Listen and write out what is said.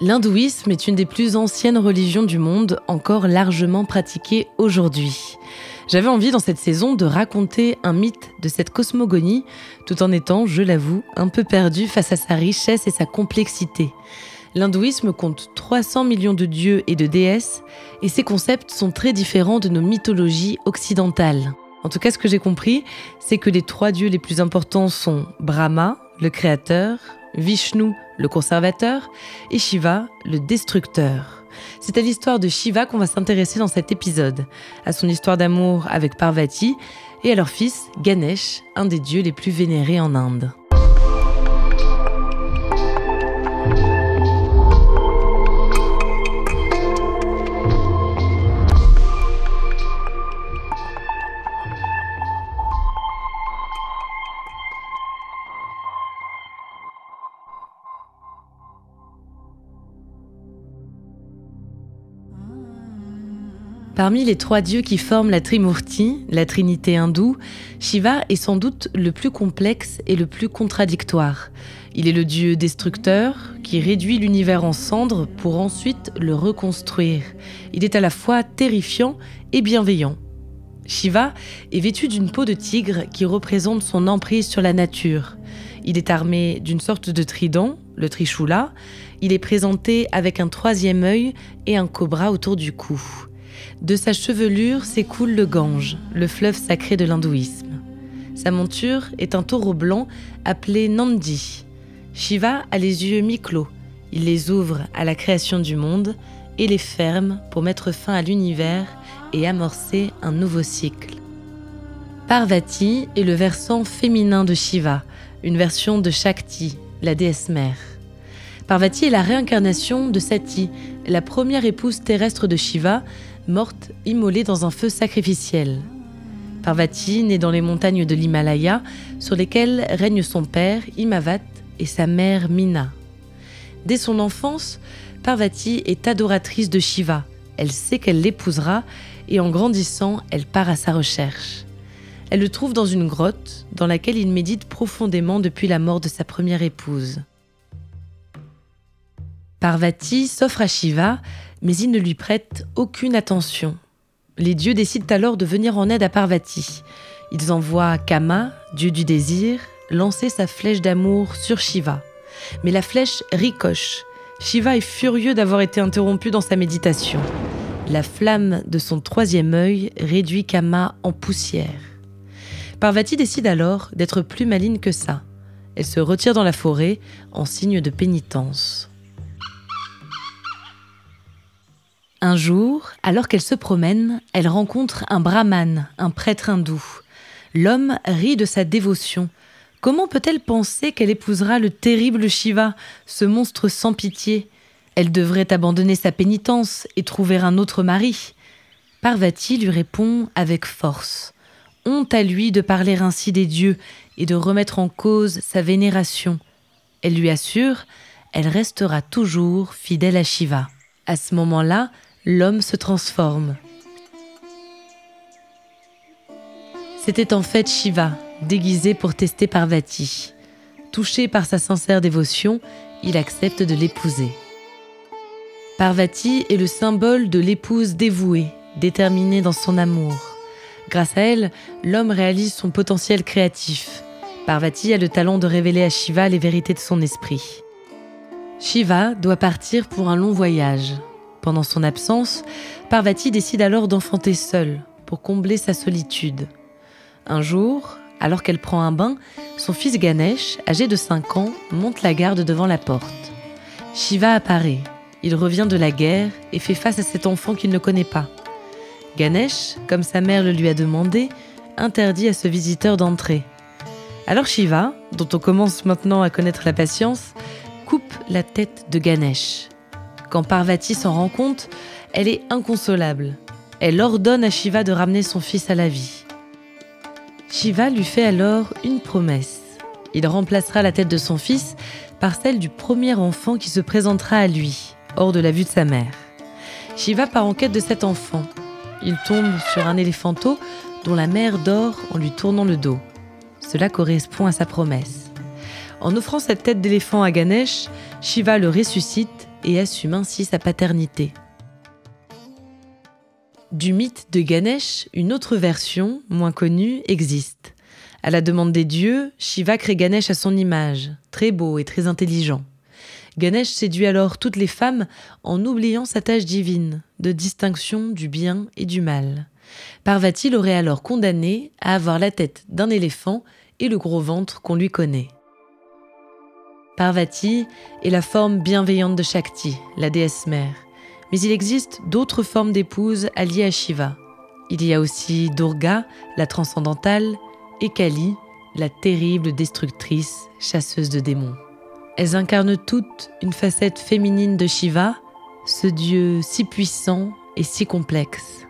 L'hindouisme est une des plus anciennes religions du monde, encore largement pratiquée aujourd'hui. J'avais envie dans cette saison de raconter un mythe de cette cosmogonie, tout en étant, je l'avoue, un peu perdu face à sa richesse et sa complexité. L'hindouisme compte 300 millions de dieux et de déesses, et ces concepts sont très différents de nos mythologies occidentales. En tout cas, ce que j'ai compris, c'est que les trois dieux les plus importants sont Brahma, le créateur, Vishnu, le conservateur, et Shiva, le destructeur. C'est à l'histoire de Shiva qu'on va s'intéresser dans cet épisode, à son histoire d'amour avec Parvati et à leur fils Ganesh, un des dieux les plus vénérés en Inde. Parmi les trois dieux qui forment la Trimurti, la trinité hindoue, Shiva est sans doute le plus complexe et le plus contradictoire. Il est le dieu destructeur qui réduit l'univers en cendres pour ensuite le reconstruire. Il est à la fois terrifiant et bienveillant. Shiva est vêtu d'une peau de tigre qui représente son emprise sur la nature. Il est armé d'une sorte de trident, le Trishula. Il est présenté avec un troisième œil et un cobra autour du cou. De sa chevelure s'écoule le Gange, le fleuve sacré de l'hindouisme. Sa monture est un taureau blanc appelé Nandi. Shiva a les yeux mi-clos. Il les ouvre à la création du monde et les ferme pour mettre fin à l'univers et amorcer un nouveau cycle. Parvati est le versant féminin de Shiva, une version de Shakti, la déesse mère. Parvati est la réincarnation de Sati, la première épouse terrestre de Shiva, morte immolée dans un feu sacrificiel. Parvati naît dans les montagnes de l'Himalaya, sur lesquelles règnent son père, Imavat, et sa mère, Mina. Dès son enfance, Parvati est adoratrice de Shiva. Elle sait qu'elle l'épousera, et en grandissant, elle part à sa recherche. Elle le trouve dans une grotte, dans laquelle il médite profondément depuis la mort de sa première épouse. Parvati s'offre à Shiva, mais il ne lui prête aucune attention. Les dieux décident alors de venir en aide à Parvati. Ils envoient Kama, dieu du désir, lancer sa flèche d'amour sur Shiva. Mais la flèche ricoche. Shiva est furieux d'avoir été interrompu dans sa méditation. La flamme de son troisième œil réduit Kama en poussière. Parvati décide alors d'être plus maligne que ça. Elle se retire dans la forêt en signe de pénitence. Un jour, alors qu'elle se promène, elle rencontre un brahman, un prêtre hindou. L'homme rit de sa dévotion. Comment peut-elle penser qu'elle épousera le terrible Shiva, ce monstre sans pitié? Elle devrait abandonner sa pénitence et trouver un autre mari. Parvati lui répond avec force. Honte à lui de parler ainsi des dieux et de remettre en cause sa vénération. Elle lui assure, elle restera toujours fidèle à Shiva. À ce moment-là, l'homme se transforme. C'était en fait Shiva, déguisé pour tester Parvati. Touché par sa sincère dévotion, il accepte de l'épouser. Parvati est le symbole de l'épouse dévouée, déterminée dans son amour. Grâce à elle, l'homme réalise son potentiel créatif. Parvati a le talent de révéler à Shiva les vérités de son esprit. Shiva doit partir pour un long voyage. Pendant son absence, Parvati décide alors d'enfanter seule pour combler sa solitude. Un jour, alors qu'elle prend un bain, son fils Ganesh, âgé de 5 ans, monte la garde devant la porte. Shiva apparaît. Il revient de la guerre et fait face à cet enfant qu'il ne connaît pas. Ganesh, comme sa mère le lui a demandé, interdit à ce visiteur d'entrer. Alors Shiva, dont on commence maintenant à connaître la patience, coupe la tête de Ganesh. Quand Parvati s'en rend compte, elle est inconsolable. Elle ordonne à Shiva de ramener son fils à la vie. Shiva lui fait alors une promesse. Il remplacera la tête de son fils par celle du premier enfant qui se présentera à lui, hors de la vue de sa mère. Shiva part en quête de cet enfant. Il tombe sur un éléphanteau dont la mère dort en lui tournant le dos. Cela correspond à sa promesse. En offrant cette tête d'éléphant à Ganesh, Shiva le ressuscite et assume ainsi sa paternité? Du mythe de Ganesh, une autre version, moins connue, existe. À la demande des dieux, Shiva crée Ganesh à son image, très beau et très intelligent. Ganesh séduit alors toutes les femmes en oubliant sa tâche divine, de distinction du bien et du mal. Parvati l'aurait alors condamné à avoir la tête d'un éléphant et le gros ventre qu'on lui connaît? Parvati est la forme bienveillante de Shakti, la déesse mère. Mais il existe d'autres formes d'épouses alliées à Shiva. Il y a aussi Durga, la transcendantale, et Kali, la terrible destructrice, chasseuse de démons. Elles incarnent toutes une facette féminine de Shiva, ce dieu si puissant et si complexe.